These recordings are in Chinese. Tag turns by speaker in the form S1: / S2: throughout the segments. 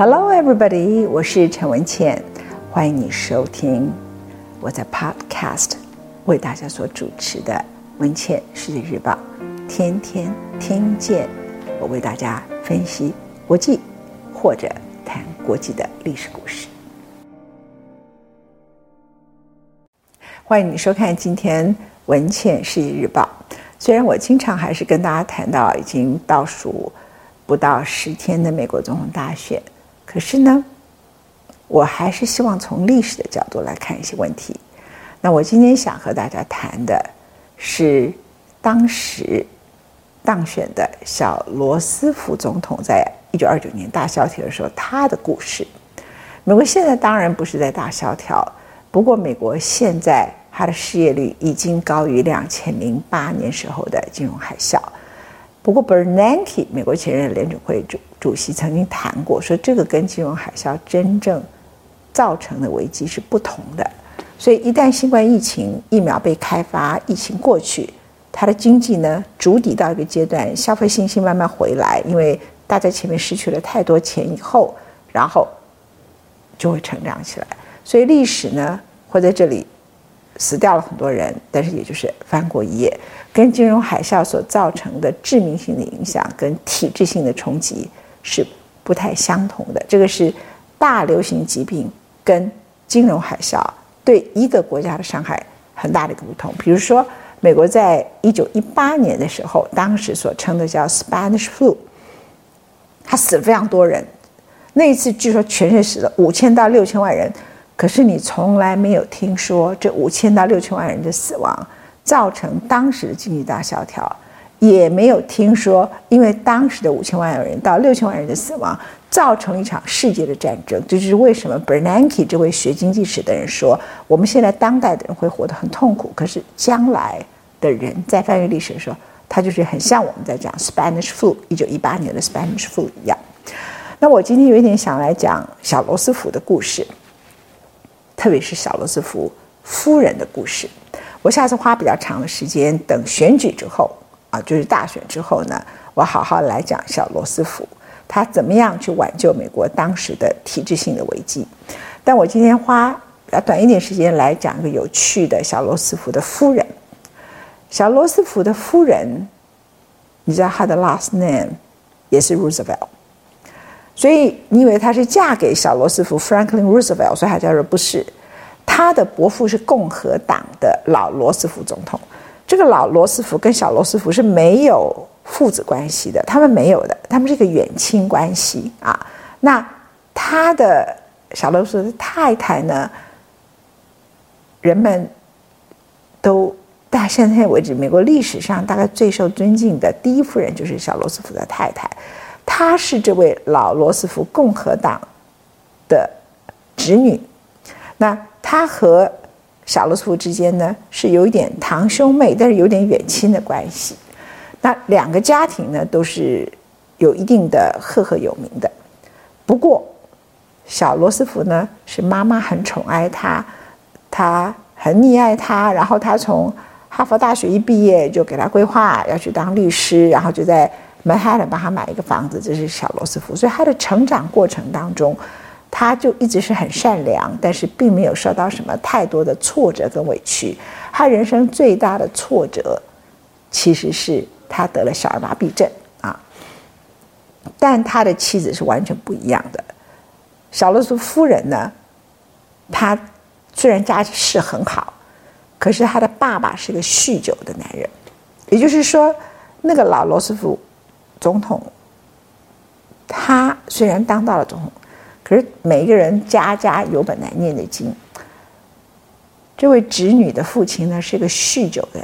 S1: Hello, everybody！我是陈文茜，欢迎你收听我在 Podcast 为大家所主持的《文茜世界日报》，天天听见我为大家分析国际或者谈国际的历史故事。欢迎你收看今天《文茜世界日报》。虽然我经常还是跟大家谈到已经倒数不到十天的美国总统大选。可是呢，我还是希望从历史的角度来看一些问题。那我今天想和大家谈的是当时当选的小罗斯福总统在一九二九年大萧条的时候他的故事。美国现在当然不是在大萧条，不过美国现在它的失业率已经高于两千零八年时候的金融海啸。不过，Bernanke 美国前任联准会主主席曾经谈过，说这个跟金融海啸真正造成的危机是不同的。所以，一旦新冠疫情疫苗被开发，疫情过去，它的经济呢筑底到一个阶段，消费信心慢慢回来，因为大家前面失去了太多钱以后，然后就会成长起来。所以，历史呢会在这里。死掉了很多人，但是也就是翻过一页，跟金融海啸所造成的致命性的影响跟体制性的冲击是不太相同的。这个是大流行疾病跟金融海啸对一个国家的伤害很大的一个不同。比如说，美国在一九一八年的时候，当时所称的叫 Spanish flu，他死了非常多人，那一次据说全世界死了五千到六千万人。可是你从来没有听说这五千到六千万人的死亡造成当时的经济大萧条，也没有听说因为当时的五千万人到六千万人的死亡造成一场世界的战争。这就是为什么 Bernanke 这位学经济史的人说，我们现在当代的人会活得很痛苦，可是将来的人在翻阅历史的时候，他就是很像我们在讲 Spanish flu 一九一八年的 Spanish flu 一样。那我今天有一点想来讲小罗斯福的故事。特别是小罗斯福夫人的故事，我下次花比较长的时间，等选举之后啊，就是大选之后呢，我好好来讲小罗斯福他怎么样去挽救美国当时的体制性的危机。但我今天花比较短一点时间来讲一个有趣的小罗斯福的夫人。小罗斯福的夫人，你知道她的 last name 也是 Roosevelt。所以你以为她是嫁给小罗斯福 Franklin Roosevelt，所以她叫做不是。她的伯父是共和党的老罗斯福总统。这个老罗斯福跟小罗斯福是没有父子关系的，他们没有的，他们是一个远亲关系啊。那他的小罗斯福的太太呢？人们都到现在为止，美国历史上大概最受尊敬的第一夫人就是小罗斯福的太太。她是这位老罗斯福共和党的侄女，那她和小罗斯福之间呢是有一点堂兄妹，但是有点远亲的关系。那两个家庭呢都是有一定的赫赫有名的。不过小罗斯福呢是妈妈很宠爱他，他很溺爱他，然后他从哈佛大学一毕业就给他规划要去当律师，然后就在。曼哈顿帮他买一个房子，这是小罗斯福。所以他的成长过程当中，他就一直是很善良，但是并没有受到什么太多的挫折跟委屈。他人生最大的挫折，其实是他得了小儿麻痹症啊。但他的妻子是完全不一样的。小罗斯夫人呢，他虽然家世很好，可是他的爸爸是个酗酒的男人，也就是说，那个老罗斯福。总统，他虽然当到了总统，可是每一个人家家有本难念的经。这位侄女的父亲呢，是个酗酒的、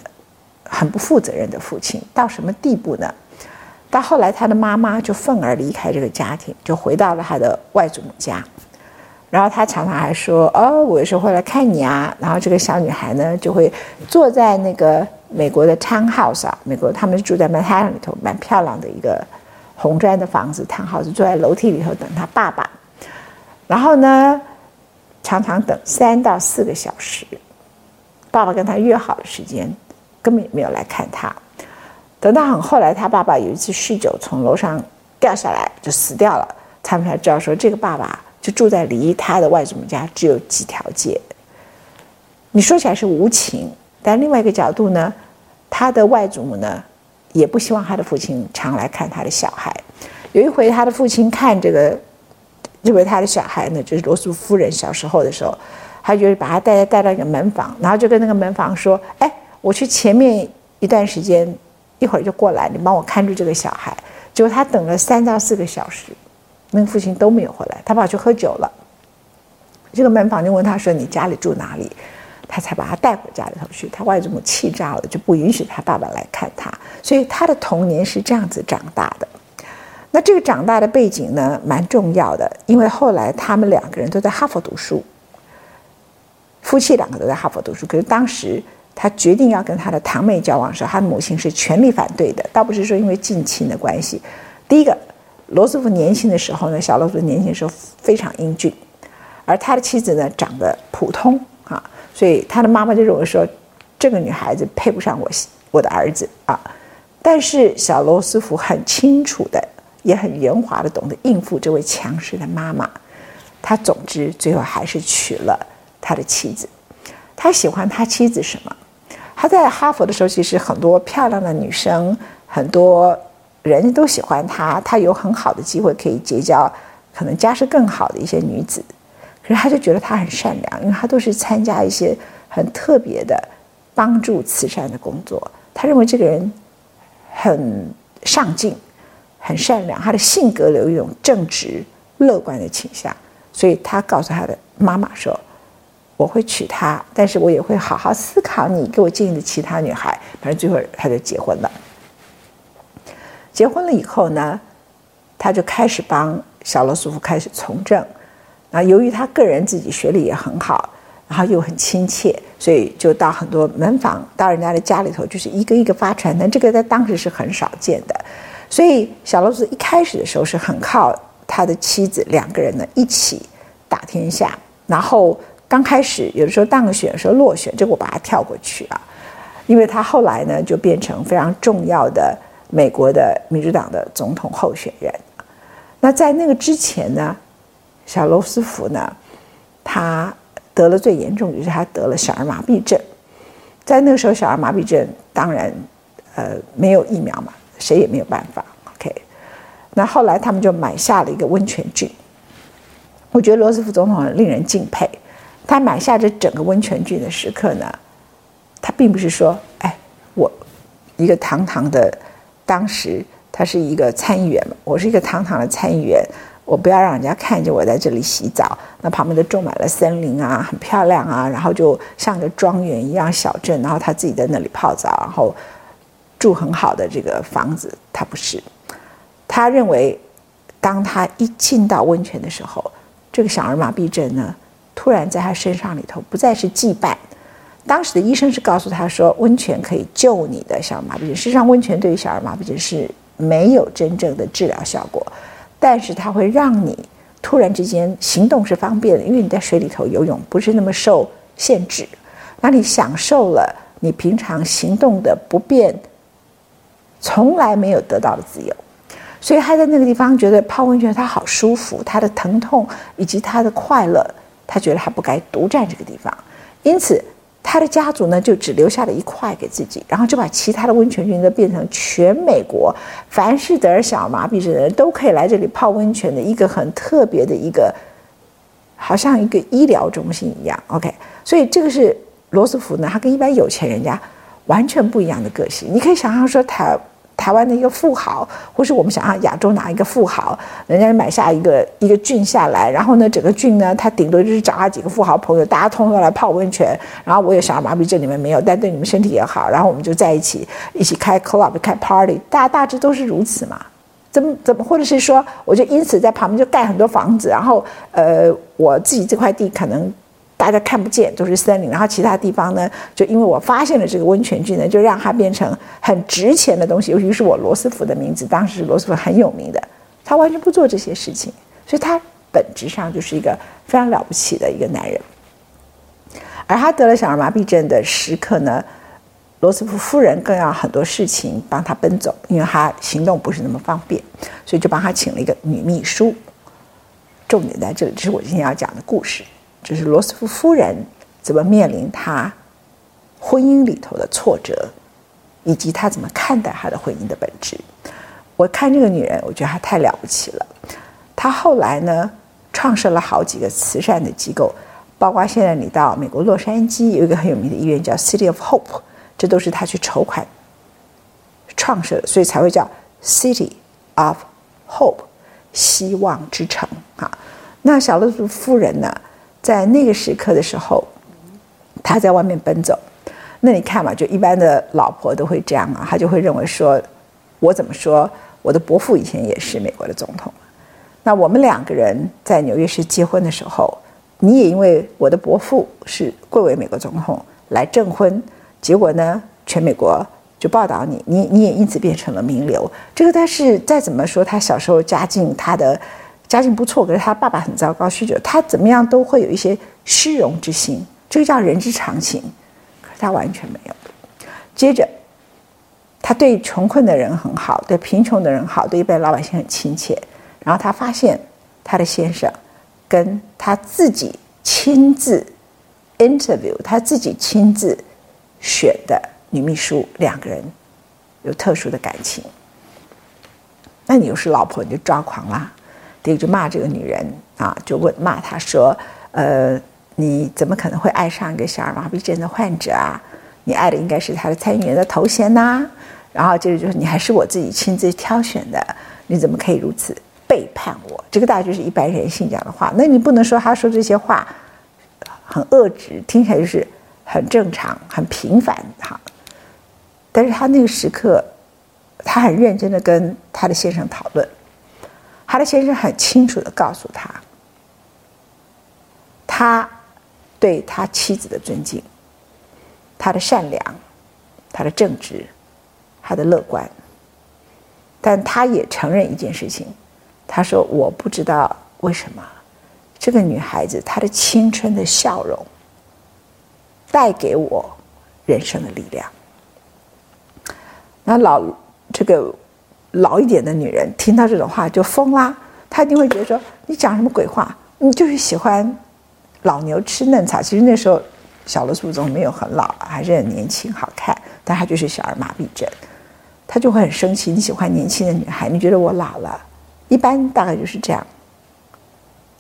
S1: 很不负责任的父亲。到什么地步呢？到后来，他的妈妈就愤而离开这个家庭，就回到了他的外祖母家。然后他常常还说：“哦，我有时候会来看你啊。”然后这个小女孩呢，就会坐在那个。美国的 townhouse 啊，美国他们住在曼哈顿里头，蛮漂亮的一个红砖的房子，townhouse 坐在楼梯里头等他爸爸，然后呢，常常等三到四个小时，爸爸跟他约好的时间，根本也没有来看他。等到很后来，他爸爸有一次酗酒从楼上掉下来就死掉了，他们才知道说，这个爸爸就住在离他的外祖母家只有几条街。你说起来是无情，但另外一个角度呢，他的外祖母呢，也不希望他的父亲常来看他的小孩。有一回，他的父亲看这个，认为他的小孩呢，就是罗素夫人小时候的时候，他就把他带带到一个门房，然后就跟那个门房说：“哎，我去前面一段时间，一会儿就过来，你帮我看住这个小孩。”结果他等了三到四个小时，那个父亲都没有回来，他跑去喝酒了。这个门房就问他说：“你家里住哪里？”他才把他带回家里头去。他外祖母气炸了，就不允许他爸爸来看他。所以他的童年是这样子长大的。那这个长大的背景呢，蛮重要的，因为后来他们两个人都在哈佛读书，夫妻两个都在哈佛读书。可是当时他决定要跟他的堂妹交往的时候，他的母亲是全力反对的，倒不是说因为近亲的关系。第一个，罗斯福年轻的时候呢，小罗斯福年轻的时候非常英俊，而他的妻子呢长得普通啊。所以他的妈妈就认为说，这个女孩子配不上我我的儿子啊。但是小罗斯福很清楚的，也很圆滑的懂得应付这位强势的妈妈。他总之最后还是娶了他的妻子。他喜欢他妻子什么？他在哈佛的时候，其实很多漂亮的女生，很多人都喜欢他。他有很好的机会可以结交可能家世更好的一些女子。可是他就觉得他很善良，因为他都是参加一些很特别的帮助慈善的工作。他认为这个人很上进、很善良，他的性格有一种正直、乐观的倾向。所以他告诉他的妈妈说：“我会娶她，但是我也会好好思考你给我建议的其他女孩。”反正最后他就结婚了。结婚了以后呢，他就开始帮小罗斯福开始从政。啊，由于他个人自己学历也很好，然后又很亲切，所以就到很多门房，到人家的家里头，就是一个一个发传单。这个在当时是很少见的，所以小罗斯一开始的时候是很靠他的妻子两个人呢一起打天下。然后刚开始有的时候当选的时候落选，这个我把它跳过去啊，因为他后来呢就变成非常重要的美国的民主党的总统候选人。那在那个之前呢？小罗斯福呢，他得了最严重就是他得了小儿麻痹症，在那个时候，小儿麻痹症当然，呃，没有疫苗嘛，谁也没有办法。OK，那后来他们就买下了一个温泉郡。我觉得罗斯福总统令人敬佩，他买下这整个温泉郡的时刻呢，他并不是说，哎，我一个堂堂的，当时他是一个参议员嘛，我是一个堂堂的参议员。我不要让人家看见我在这里洗澡，那旁边都种满了森林啊，很漂亮啊，然后就像个庄园一样小镇，然后他自己在那里泡澡，然后住很好的这个房子。他不是，他认为，当他一进到温泉的时候，这个小儿麻痹症呢，突然在他身上里头不再是羁绊。当时的医生是告诉他说，温泉可以救你的小儿麻痹症。实际上，温泉对于小儿麻痹症是没有真正的治疗效果。但是它会让你突然之间行动是方便的，因为你在水里头游泳不是那么受限制，那你享受了你平常行动的不便，从来没有得到的自由，所以他在那个地方觉得泡温泉他好舒服，他的疼痛以及他的快乐，他觉得他不该独占这个地方，因此。他的家族呢，就只留下了一块给自己，然后就把其他的温泉郡都变成全美国凡是得小麻痹症的人都可以来这里泡温泉的一个很特别的一个，好像一个医疗中心一样。OK，所以这个是罗斯福呢，他跟一般有钱人家完全不一样的个性。你可以想象说他。台湾的一个富豪，或是我们想象亚洲哪一个富豪，人家买下一个一个郡下来，然后呢，整个郡呢，他顶多就是找他几个富豪朋友，大家通通来泡温泉，然后我也小儿麻痹症，你们没有，但对你们身体也好，然后我们就在一起一起开 club 开 party，大大致都是如此嘛？怎么怎么，或者是说，我就因此在旁边就盖很多房子，然后呃，我自己这块地可能。大家看不见都是森林，然后其他地方呢，就因为我发现了这个温泉菌呢，就让它变成很值钱的东西。尤其是我罗斯福的名字，当时罗斯福很有名的，他完全不做这些事情，所以他本质上就是一个非常了不起的一个男人。而他得了小儿麻痹症的时刻呢，罗斯福夫人更要很多事情帮他奔走，因为他行动不是那么方便，所以就帮他请了一个女秘书。重点在这里，这是我今天要讲的故事，就是罗斯福夫人怎么面临她婚姻里头的挫折，以及她怎么看待她的婚姻的本质。我看这个女人，我觉得她太了不起了。她后来呢，创设了好几个慈善的机构，包括现在你到美国洛杉矶有一个很有名的医院叫 City of Hope，这都是她去筹款创设的，所以才会叫 City of Hope，希望之城啊。那小罗斯夫人呢，在那个时刻的时候，他在外面奔走。那你看嘛，就一般的老婆都会这样啊，她就会认为说，我怎么说，我的伯父以前也是美国的总统。那我们两个人在纽约市结婚的时候，你也因为我的伯父是贵为美国总统来证婚，结果呢，全美国就报道你，你你也因此变成了名流。这个但是再怎么说，他小时候家境他的家境不错，可是他爸爸很糟糕，酗酒，他怎么样都会有一些虚荣之心，这个叫人之常情。可是他完全没有。接着，他对穷困的人很好，对贫穷的人好，对一般老百姓很亲切。然后他发现，他的先生跟他自己亲自 interview，他自己亲自选的女秘书两个人有特殊的感情。那你又是老婆，你就抓狂啦，对，就骂这个女人啊，就问骂她说：“呃，你怎么可能会爱上一个小儿麻痹症的患者啊？你爱的应该是他的参议员的头衔呐。”然后接着就是你还是我自己亲自挑选的，你怎么可以如此？背叛我，这个大概就是一般人性讲的话。那你不能说他说这些话很恶质，听起来就是很正常、很平凡哈。但是他那个时刻，他很认真的跟他的先生讨论，哈德先生很清楚的告诉他，他对他妻子的尊敬，他的善良，他的正直，他的乐观，但他也承认一件事情。他说：“我不知道为什么，这个女孩子她的青春的笑容带给我人生的力量。那老这个老一点的女人听到这种话就疯啦，她一定会觉得说：你讲什么鬼话？你就是喜欢老牛吃嫩草。其实那时候小罗素总没有很老，还是很年轻好看，但她就是小儿麻痹症，她就会很生气。你喜欢年轻的女孩，你觉得我老了？”一般大概就是这样。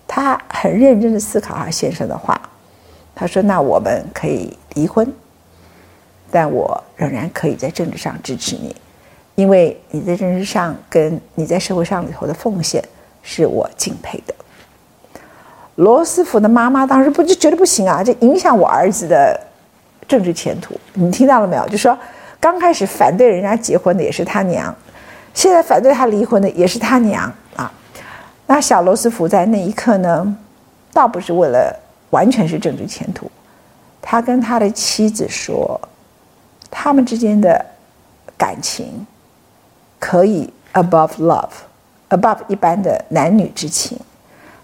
S1: 他很认真的思考他先生的话，他说：“那我们可以离婚，但我仍然可以在政治上支持你，因为你在政治上跟你在社会上里头的奉献是我敬佩的。”罗斯福的妈妈当时不就觉得不行啊，这影响我儿子的政治前途。你听到了没有？就说刚开始反对人家结婚的也是他娘。现在反对他离婚的也是他娘啊！那小罗斯福在那一刻呢，倒不是为了完全是政治前途，他跟他的妻子说，他们之间的感情可以 above love，above 一般的男女之情，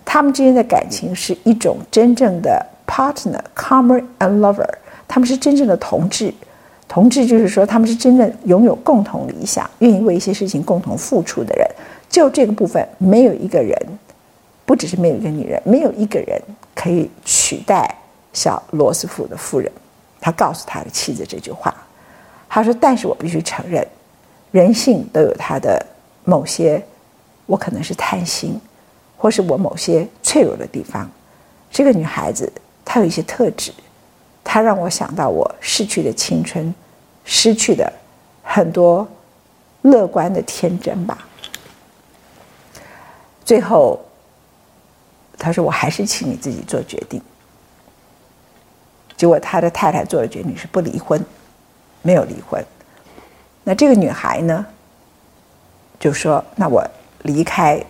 S1: 他们之间的感情是一种真正的 partner，comrade and lover，他们是真正的同志。同志就是说，他们是真正拥有共同理想、愿意为一些事情共同付出的人。就这个部分，没有一个人，不只是没有一个女人，没有一个人可以取代小罗斯福的夫人。他告诉他的妻子这句话，他说：“但是我必须承认，人性都有他的某些，我可能是贪心，或是我某些脆弱的地方。这个女孩子她有一些特质。”她让我想到我逝去的青春，失去的很多乐观的天真吧。最后，他说：“我还是请你自己做决定。”结果他的太太做的决定是不离婚，没有离婚。那这个女孩呢，就说：“那我离开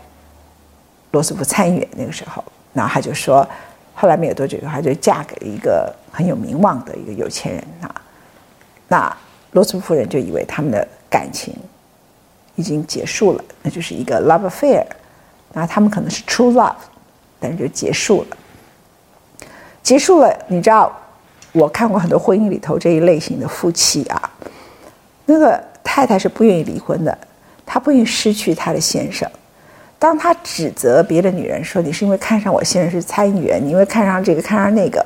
S1: 罗斯福参议院那个时候。”然后他就说。后来没有多久，她就嫁给了一个很有名望的一个有钱人啊。那罗斯福夫人就以为他们的感情已经结束了，那就是一个 love affair。那他们可能是 true love，但是就结束了。结束了，你知道，我看过很多婚姻里头这一类型的夫妻啊，那个太太是不愿意离婚的，她不愿意失去她的先生，当她指责别的女人说，你是因为看上我先生是参议员，你因为看上这个看上那个，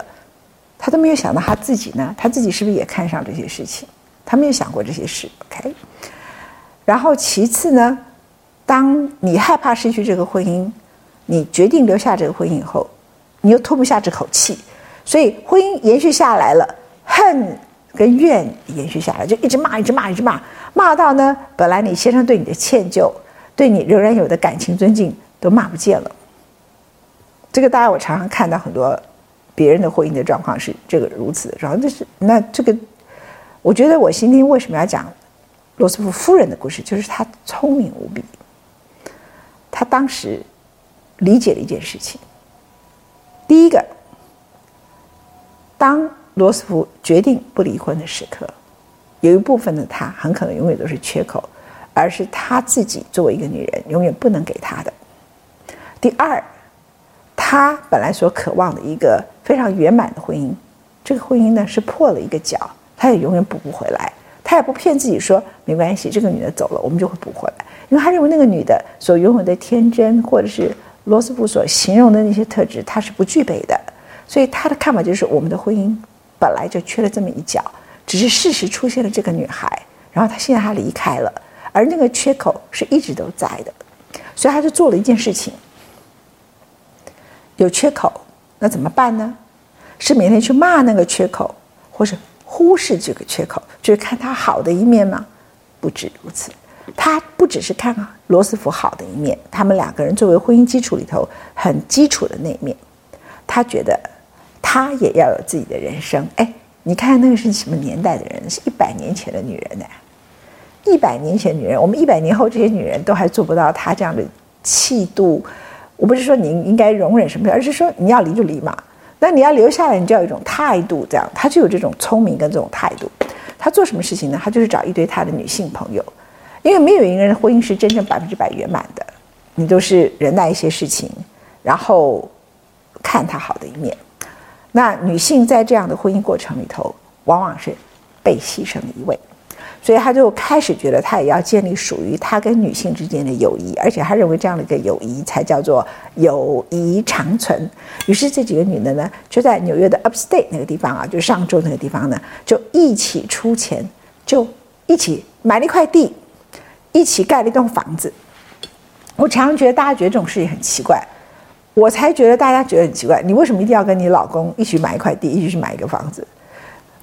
S1: 她都没有想到她自己呢，她自己是不是也看上这些事情？她没有想过这些事。OK，然后其次呢，当你害怕失去这个婚姻，你决定留下这个婚姻以后，你又吞不下这口气，所以婚姻延续下来了，恨跟怨延续下来，就一直骂，一直骂，一直骂，骂到呢，本来你先生对你的歉疚，对你仍然有的感情尊敬都骂不见了。这个大家我常常看到很多别人的婚姻的状况是这个如此，然后就是那这个，我觉得我今天为什么要讲罗斯福夫人的故事，就是她聪明无比，她当时理解了一件事情。第一个，当罗斯福决定不离婚的时刻，有一部分的他很可能永远都是缺口，而是他自己作为一个女人永远不能给他的。第二，他本来所渴望的一个非常圆满的婚姻，这个婚姻呢是破了一个角，他也永远补不回来。他也不骗自己说没关系，这个女的走了，我们就会补回来，因为他认为那个女的所拥有的天真，或者是。罗斯福所形容的那些特质，他是不具备的，所以他的看法就是我们的婚姻本来就缺了这么一角，只是事实出现了这个女孩，然后他现在他离开了，而那个缺口是一直都在的，所以他就做了一件事情，有缺口，那怎么办呢？是每天去骂那个缺口，或是忽视这个缺口，就是看他好的一面吗？不止如此。他不只是看罗斯福好的一面，他们两个人作为婚姻基础里头很基础的那一面，他觉得他也要有自己的人生。哎，你看那个是什么年代的人？是一百年前的女人呢？一百年前女人，我们一百年后这些女人都还做不到她这样的气度。我不是说你应该容忍什么，而是说你要离就离嘛。那你要留下来，你就要有一种态度，这样她就有这种聪明跟这种态度。她做什么事情呢？她就是找一堆她的女性朋友。因为没有一个人的婚姻是真正百分之百圆满的，你都是忍耐一些事情，然后看她好的一面。那女性在这样的婚姻过程里头，往往是被牺牲的一位，所以他就开始觉得他也要建立属于他跟女性之间的友谊，而且他认为这样的一个友谊才叫做友谊长存。于是这几个女的呢，就在纽约的 Upstate 那个地方啊，就上周那个地方呢，就一起出钱，就一起买了一块地。一起盖了一栋房子，我常常觉得大家觉得这种事情很奇怪，我才觉得大家觉得很奇怪。你为什么一定要跟你老公一起买一块地，一起去买一个房子？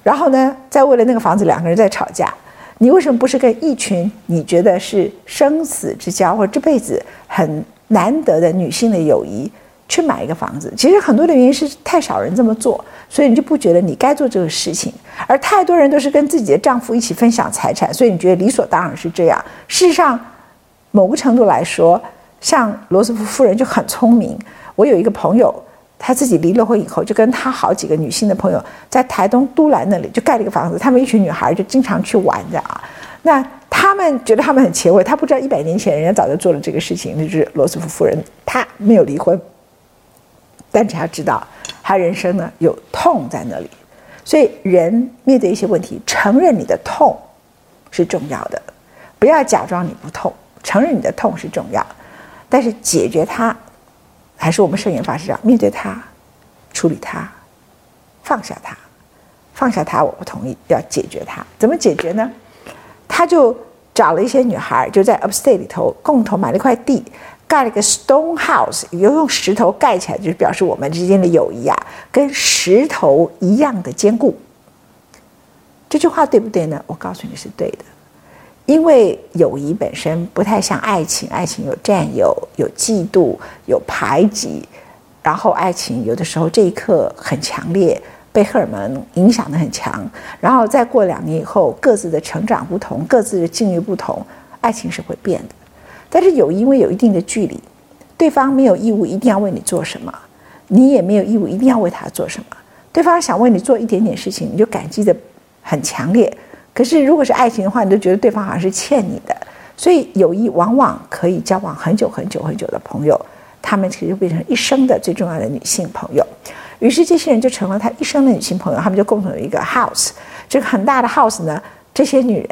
S1: 然后呢，再为了那个房子两个人在吵架？你为什么不是跟一群你觉得是生死之交或者这辈子很难得的女性的友谊？去买一个房子，其实很多的原因是太少人这么做，所以你就不觉得你该做这个事情。而太多人都是跟自己的丈夫一起分享财产，所以你觉得理所当然是这样。事实上，某个程度来说，像罗斯福夫人就很聪明。我有一个朋友，他自己离了婚以后，就跟他好几个女性的朋友在台东都兰那里就盖了一个房子，他们一群女孩就经常去玩的啊。那他们觉得他们很前卫，他不知道一百年前人家早就做了这个事情，那就是罗斯福夫人，她没有离婚。但只要知道，他人生呢有痛在那里，所以人面对一些问题，承认你的痛是重要的，不要假装你不痛，承认你的痛是重要，但是解决它，还是我们圣严法师讲，面对它，处理它，放下它，放下它，我不同意，要解决它，怎么解决呢？他就找了一些女孩，就在 Upstate 里头共同买了一块地。盖了一个 stone house，又用石头盖起来，就是表示我们之间的友谊啊，跟石头一样的坚固。这句话对不对呢？我告诉你是对的，因为友谊本身不太像爱情，爱情有占有、有嫉妒、有排挤，然后爱情有的时候这一刻很强烈，被荷尔蒙影响得很强，然后再过两年以后，各自的成长不同，各自的境遇不同，爱情是会变的。但是有因为有一定的距离，对方没有义务一定要为你做什么，你也没有义务一定要为他做什么。对方想为你做一点点事情，你就感激得很强烈。可是如果是爱情的话，你就觉得对方好像是欠你的。所以友谊往往可以交往很久很久很久的朋友，他们其实就变成一生的最重要的女性朋友。于是这些人就成了他一生的女性朋友，他们就共同有一个 house，这个很大的 house 呢，这些女人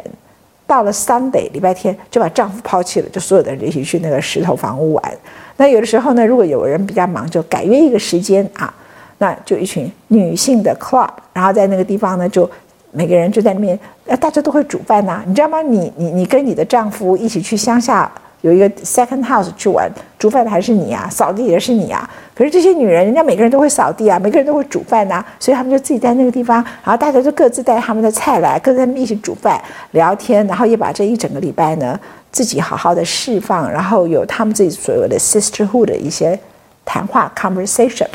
S1: 到了 Sunday 礼拜天就把丈夫抛弃了，就所有的人一起去那个石头房屋玩。那有的时候呢，如果有人比较忙，就改约一个时间啊，那就一群女性的 club，然后在那个地方呢，就每个人就在那边，大家都会煮饭呐、你知道吗？你你你跟你的丈夫一起去乡下。有一个 second house 去玩，煮饭的还是你啊，扫地也是你啊。可是这些女人，人家每个人都会扫地啊，每个人都会煮饭呐、所以他们就自己在那个地方，然后大家就各自带他们的菜来，各自在那边一起煮饭、聊天，然后也把这一整个礼拜呢，自己好好的释放，然后有他们自己所有的 sisterhood 的一些谈话 conversation。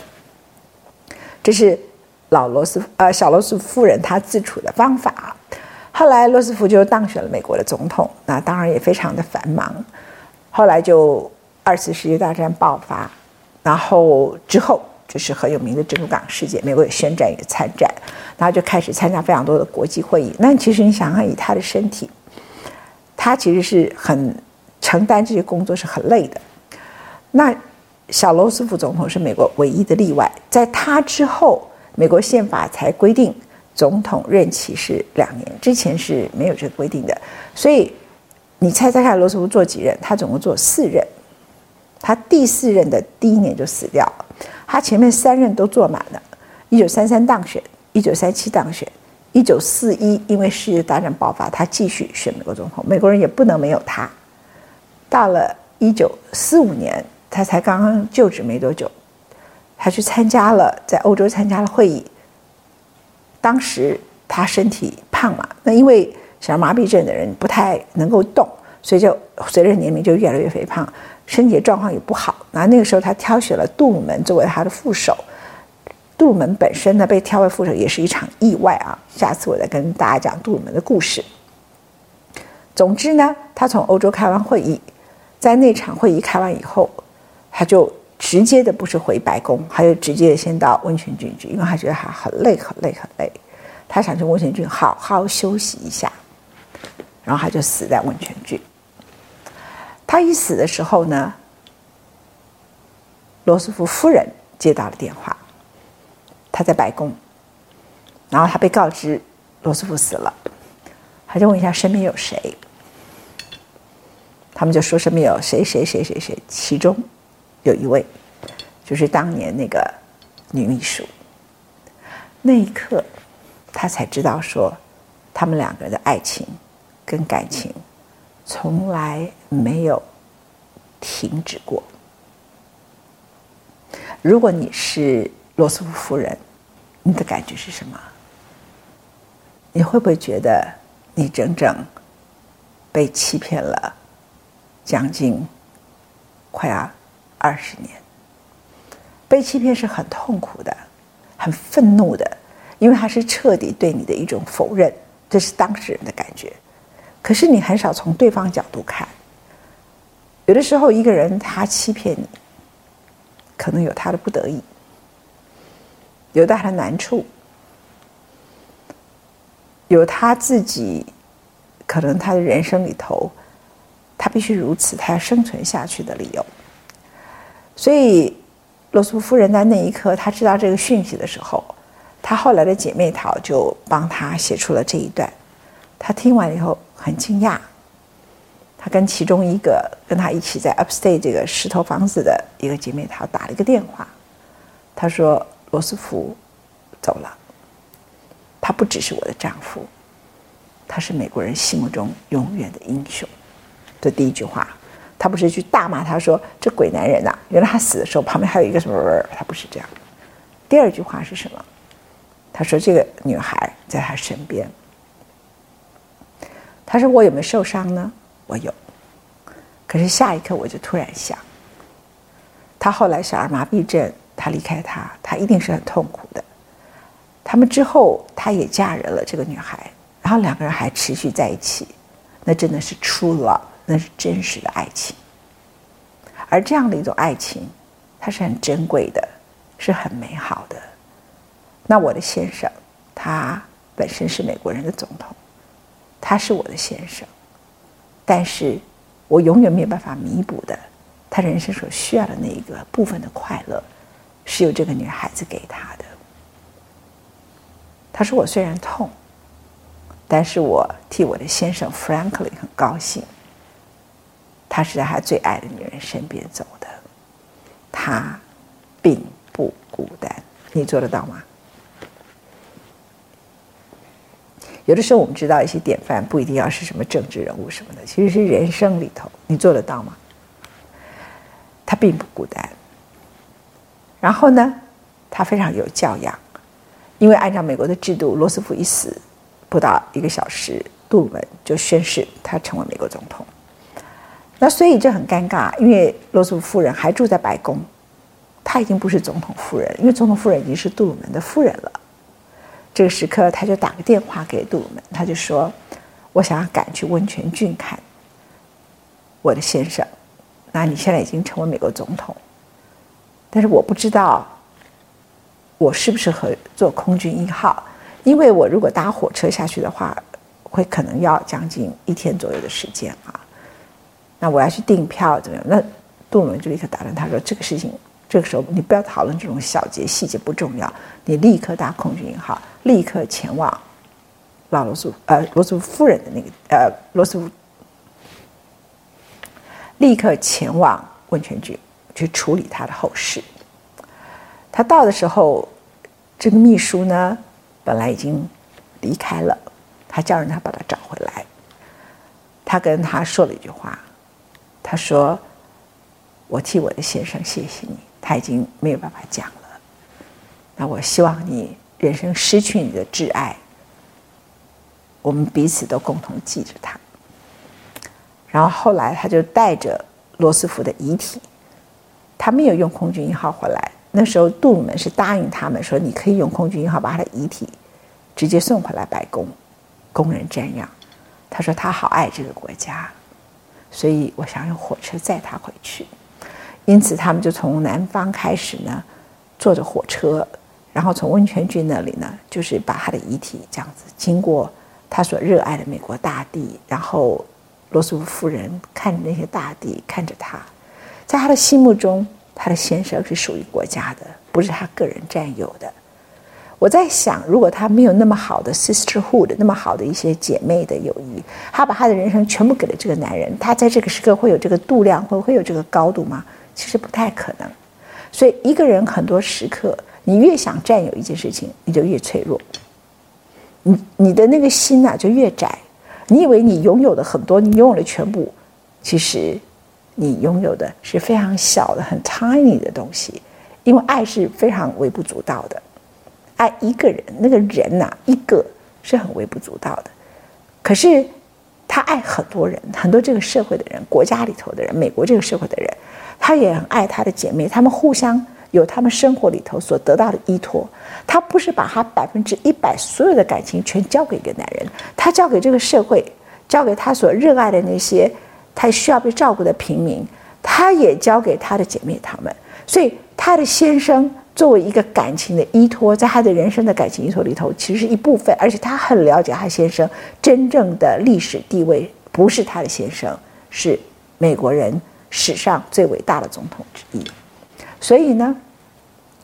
S1: 这是老罗斯呃小罗斯夫人她自处的方法。后来罗斯福就当选了美国的总统，那当然也非常的繁忙。后来就二次世界大战爆发，然后之后就是很有名的珍珠港事件，美国也宣战也参战，然后就开始参加非常多的国际会议。那其实你想想，以他的身体，他其实是很承担这些工作是很累的。那小罗斯福总统是美国唯一的例外，在他之后，美国宪法才规定总统任期是两年，之前是没有这个规定的，所以。你猜猜看，罗斯福做几任？他总共做四任。他第四任的第一年就死掉了。他前面三任都做满了。一九三三当选，一九三七当选，一九四一因为世界大战爆发，他继续选美国总统。美国人也不能没有他。到了一九四五年，他才刚刚就职没多久，他去参加了在欧洲参加了会议。当时他身体胖嘛，那因为。小儿麻痹症的人不太能够动，所以就随着年龄就越来越肥胖，身体状况也不好。那那个时候他挑选了杜鲁门作为他的副手。杜鲁门本身呢被挑为副手也是一场意外啊！下次我再跟大家讲杜鲁门的故事。总之呢，他从欧洲开完会议，在那场会议开完以后，他就直接的不是回白宫，他就直接先到温泉郡去，因为他觉得他很累很累很累，他想去温泉郡好好休息一下。然后他就死在温泉郡。他一死的时候呢，罗斯福夫人接到了电话，他在白宫，然后他被告知罗斯福死了，他就问一下身边有谁，他们就说身边有谁谁谁谁谁，其中有一位就是当年那个女秘书。那一刻，他才知道说他们两个人的爱情。跟感情从来没有停止过。如果你是罗斯福夫人，你的感觉是什么？你会不会觉得你整整被欺骗了将近快要二十年？被欺骗是很痛苦的，很愤怒的，因为他是彻底对你的一种否认，这是当事人的感觉。可是你很少从对方角度看，有的时候一个人他欺骗你，可能有他的不得已，有他的难处，有他自己可能他的人生里头，他必须如此，他要生存下去的理由。所以罗斯福夫人在那一刻，她知道这个讯息的时候，她后来的姐妹淘就帮她写出了这一段。她听完以后很惊讶，她跟其中一个跟她一起在 Upstate 这个石头房子的一个姐妹淘打了一个电话，她说：“罗斯福走了，他不只是我的丈夫，他是美国人心目中永远的英雄。”这第一句话，他不是去大骂他说：“这鬼男人呐、！”原来他死的时候旁边还有一个什么？他不是这样。第二句话是什么？他说：“这个女孩在他身边。”他说：“我有没有受伤呢？我有。可是下一刻我就突然想，他后来小儿麻痹症，他离开他，他一定是很痛苦的。他们之后，他也嫁人了，这个女孩，然后两个人还持续在一起，那真的是 true love，那是真实的爱情。而这样的一种爱情，它是很珍贵的，是很美好的。那我的先生，他本身是美国人的总统。”他是我的先生，但是我永远没有办法弥补的，他人生所需要的那一个部分的快乐，是由这个女孩子给他的。他说：“我虽然痛，但是我替我的先生 Franklin 很高兴，他是在他最爱的女人身边走的，他并不孤单。你做得到吗？有的时候我们知道一些典范不一定要是什么政治人物什么的，其实是人生里头，你做得到吗？他并不孤单。然后呢，他非常有教养，因为按照美国的制度，罗斯福一死不到一个小时，杜鲁门就宣誓他成为美国总统。那所以这很尴尬，因为罗斯福夫人还住在白宫，她已经不是总统夫人，因为总统夫人已经是杜鲁门的夫人了。这个时刻，他就打个电话给杜鲁门，他就说：“我想要赶去温泉郡看我的先生。那你现在已经成为美国总统，但是我不知道我适不适合坐空军一号，因为我如果搭火车下去的话，会可能要将近一天左右的时间啊。那我要去订票怎么样？那杜鲁门就立刻打断他说：这个事情。”这个时候，你不要讨论这种小节细节不重要，你立刻搭空军一号，立刻前往老罗斯呃罗斯夫人的那个呃罗斯福，立刻前往温泉局去处理他的后事。他到的时候，这个秘书呢本来已经离开了，他叫人他把他找回来。他跟他说了一句话，他说：“我替我的先生谢谢你。”他已经没有办法讲了。那我希望你人生失去你的挚爱，我们彼此都共同记着他。然后后来他就带着罗斯福的遗体，他没有用空军一号回来。那时候杜鲁门是答应他们说，你可以用空军一号把他的遗体直接送回来白宫，供人瞻仰。他说他好爱这个国家，所以我想用火车载他回去。因此，他们就从南方开始呢，坐着火车，然后从温泉郡那里呢，就是把他的遗体这样子经过他所热爱的美国大地，然后罗斯福夫人看着那些大地，看着他，在他的心目中，他的先生是属于国家的，不是他个人占有的。我在想，如果他没有那么好的 sisterhood，那么好的一些姐妹的友谊，他把他的人生全部给了这个男人，他在这个时刻会有这个度量，会会有这个高度吗？其实不太可能，所以一个人很多时刻，你越想占有一件事情，你就越脆弱，你你的那个心呐、就越窄。你以为你拥有的很多，你拥有了全部，其实你拥有的是非常小的、很 tiny 的东西。因为爱是非常微不足道的，爱一个人，那个人呐、一个是很微不足道的，可是他爱很多人，很多这个社会的人，国家里头的人，美国这个社会的人。他也很爱他的姐妹，他们互相有他们生活里头所得到的依托。他不是把他百分之一百所有的感情全交给一个男人，他交给这个社会，交给他所热爱的那些他需要被照顾的平民，他也交给他的姐妹他们。所以他的先生作为一个感情的依托，在他的人生的感情依托里头，其实是一部分。而且他很了解他先生真正的历史地位，不是他的先生，是美国人。史上最伟大的总统之一，所以呢，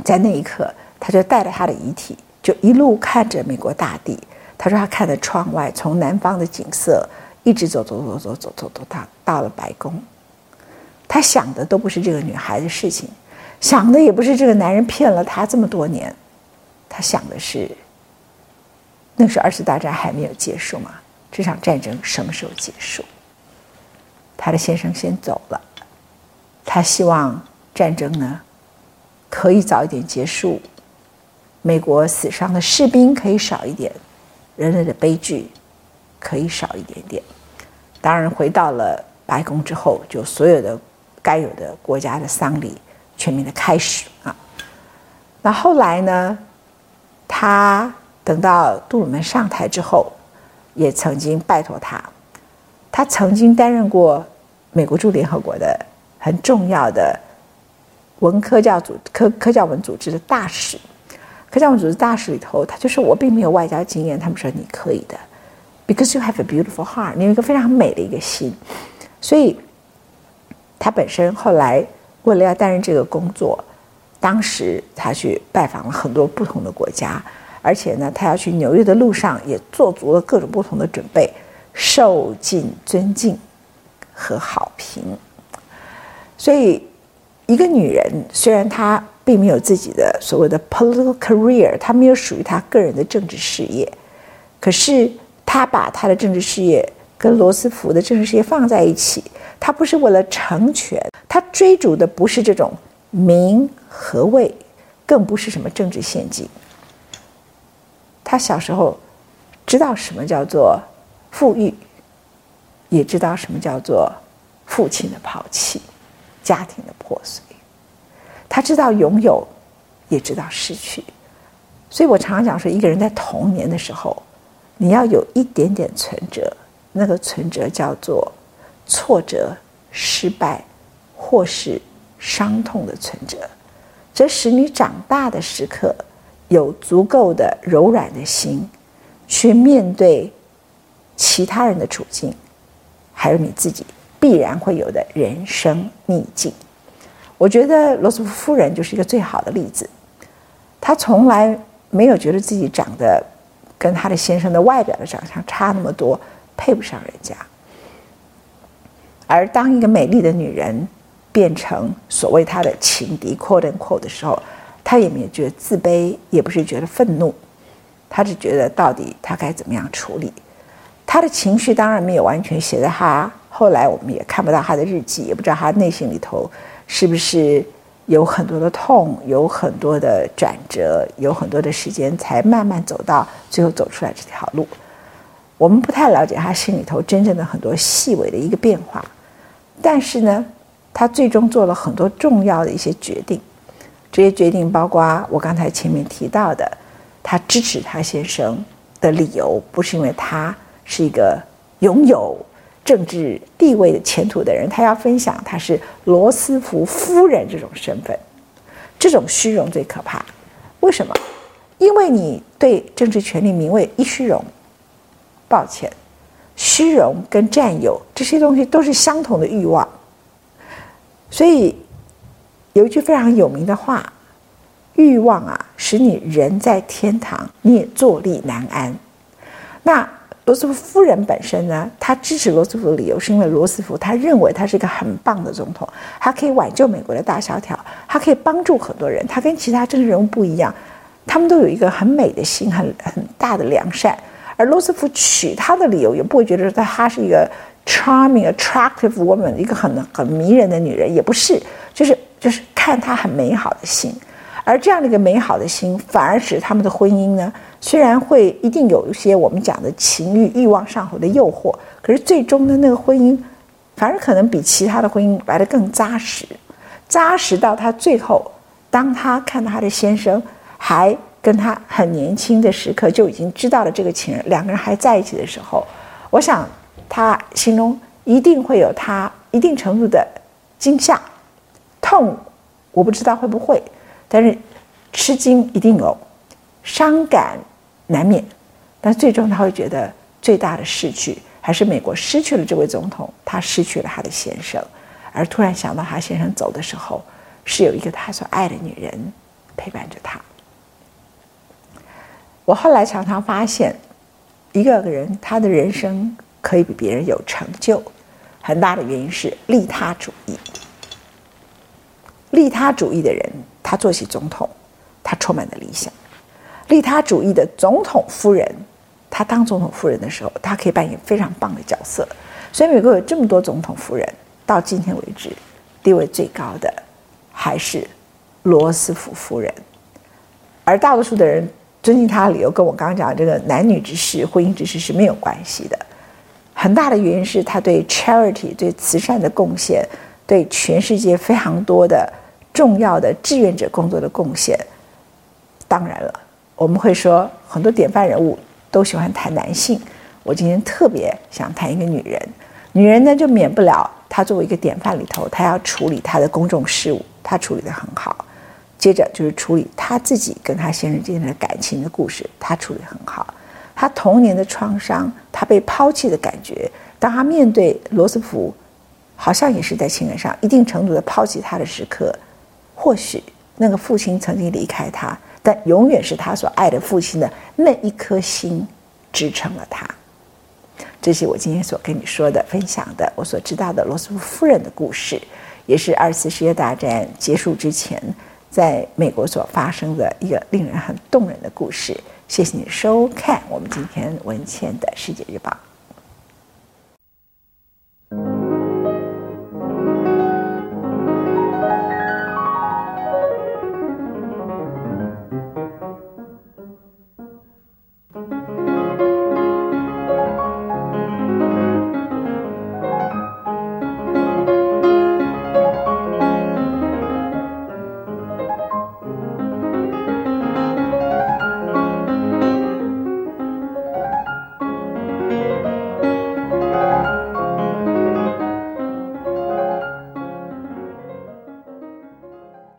S1: 在那一刻，他就带着他的遗体，就一路看着美国大地。他说他看着窗外，从南方的景色一直走走走走走走走到到了白宫。他想的都不是这个女孩的事情，想的也不是这个男人骗了他这么多年，他想的是，那时二次大战还没有结束嘛，这场战争什么时候结束？他的先生先走了。他希望战争呢可以早一点结束，美国死伤的士兵可以少一点，人类的悲剧可以少一点点。当然，回到了白宫之后，就所有的该有的国家的丧礼全面的开始啊。那后来呢，他等到杜鲁门上台之后，也曾经拜托他，他曾经担任过美国驻联合国的。很重要的文科教组科科教文组织的大使，科教文组织大使里头，他就说我并没有外交经验。他们说你可以的，because you have a beautiful heart，你有一个非常美的一个心。所以他本身后来为了要担任这个工作，当时他去拜访了很多不同的国家，而且呢，他要去纽约的路上也做足了各种不同的准备，受尽尊敬和好评。所以，一个女人虽然她并没有自己的所谓的 political career，她没有属于她个人的政治事业，可是她把她的政治事业跟罗斯福的政治事业放在一起，他不是为了成全，他追逐的不是这种名和位，更不是什么政治献金。他小时候知道什么叫做富裕，也知道什么叫做父亲的抛弃。家庭的破碎，他知道拥有，也知道失去，所以我常常讲说，一个人在童年的时候，你要有一点点存折，那个存折叫做挫折、失败或是伤痛的存折，这使你长大的时刻有足够的柔软的心，去面对其他人的处境，还有你自己。必然会有的人生逆境，我觉得罗斯福夫人就是一个最好的例子。她从来没有觉得自己长得跟她的先生的外表的长相差那么多，配不上人家。而当一个美丽的女人变成所谓她的情敌 “quote and quote” 的时候，她也没有觉得自卑，也不是觉得愤怒，她只觉得到底她该怎么样处理。她的情绪当然没有完全写在她。后来我们也看不到他的日记，也不知道他内心里头是不是有很多的痛，有很多的转折，有很多的时间才慢慢走到最后走出来这条路。我们不太了解他心里头真正的很多细微的一个变化，但是呢，他最终做了很多重要的一些决定。这些决定包括我刚才前面提到的，他支持他先生的理由，不是因为他是一个拥有。政治地位的前途的人，他要分享他是罗斯福夫人这种身份，这种虚荣最可怕。为什么？因为你对政治权力、名位一虚荣，抱歉，虚荣跟占有这些东西都是相同的欲望。所以有一句非常有名的话：“欲望啊，使你人在天堂，你也坐立难安。”那。罗斯福夫人本身呢，她支持罗斯福的理由是因为罗斯福他认为他是一个很棒的总统，他可以挽救美国的大萧条，他可以帮助很多人，他跟其他政治人物不一样，他们都有一个很美的心，很很大的良善。而罗斯福娶她的理由也不会觉得说她是一个 charming、attractive woman，一个很很迷人的女人，也不是，就是就是看她很美好的心。而这样的一个美好的心，反而使他们的婚姻呢，虽然会一定有一些我们讲的情欲、欲望上头的诱惑，可是最终的那个婚姻，反而可能比其他的婚姻来得更扎实，扎实到他最后，当他看到他的先生还跟他很年轻的时刻就已经知道了这个情人，两个人还在一起的时候，我想他心中一定会有他一定程度的惊吓、痛，我不知道会不会。但是，吃惊一定有，伤感难免，但最终他会觉得最大的失去还是美国失去了这位总统，他失去了他的先生，而突然想到他先生走的时候，是有一个他所爱的女人陪伴着他。我后来常常发现，一个人他的人生可以比别人有成就，很大的原因是利他主义。利他主义的人。他做起总统，他充满了理想。利他主义的总统夫人，他当总统夫人的时候，他可以扮演非常棒的角色。所以美国有这么多总统夫人，到今天为止，地位最高的还是罗斯福夫人。而大多数的人尊敬他的理由，跟我刚刚讲的这个男女之事、婚姻之事是没有关系的。很大的原因是他对 charity、对慈善的贡献，对全世界非常多的。重要的志愿者工作的贡献，当然了，我们会说很多典范人物都喜欢谈男性。我今天特别想谈一个女人，女人呢就免不了她作为一个典范里头，她要处理她的公众事务，她处理得很好。接着就是处理她自己跟她先生之间的感情的故事，她处理很好。她童年的创伤，她被抛弃的感觉，当她面对罗斯福，好像也是在情感上一定程度的抛弃她的时刻。或许那个父亲曾经离开他，但永远是他所爱的父亲的那一颗心支撑了他。这是我今天所跟你说的、分享的，我所知道的罗斯福夫人的故事，也是二次世界大战结束之前在美国所发生的一个令人很动人的故事。谢谢你收看我们今天文倩的世界日报。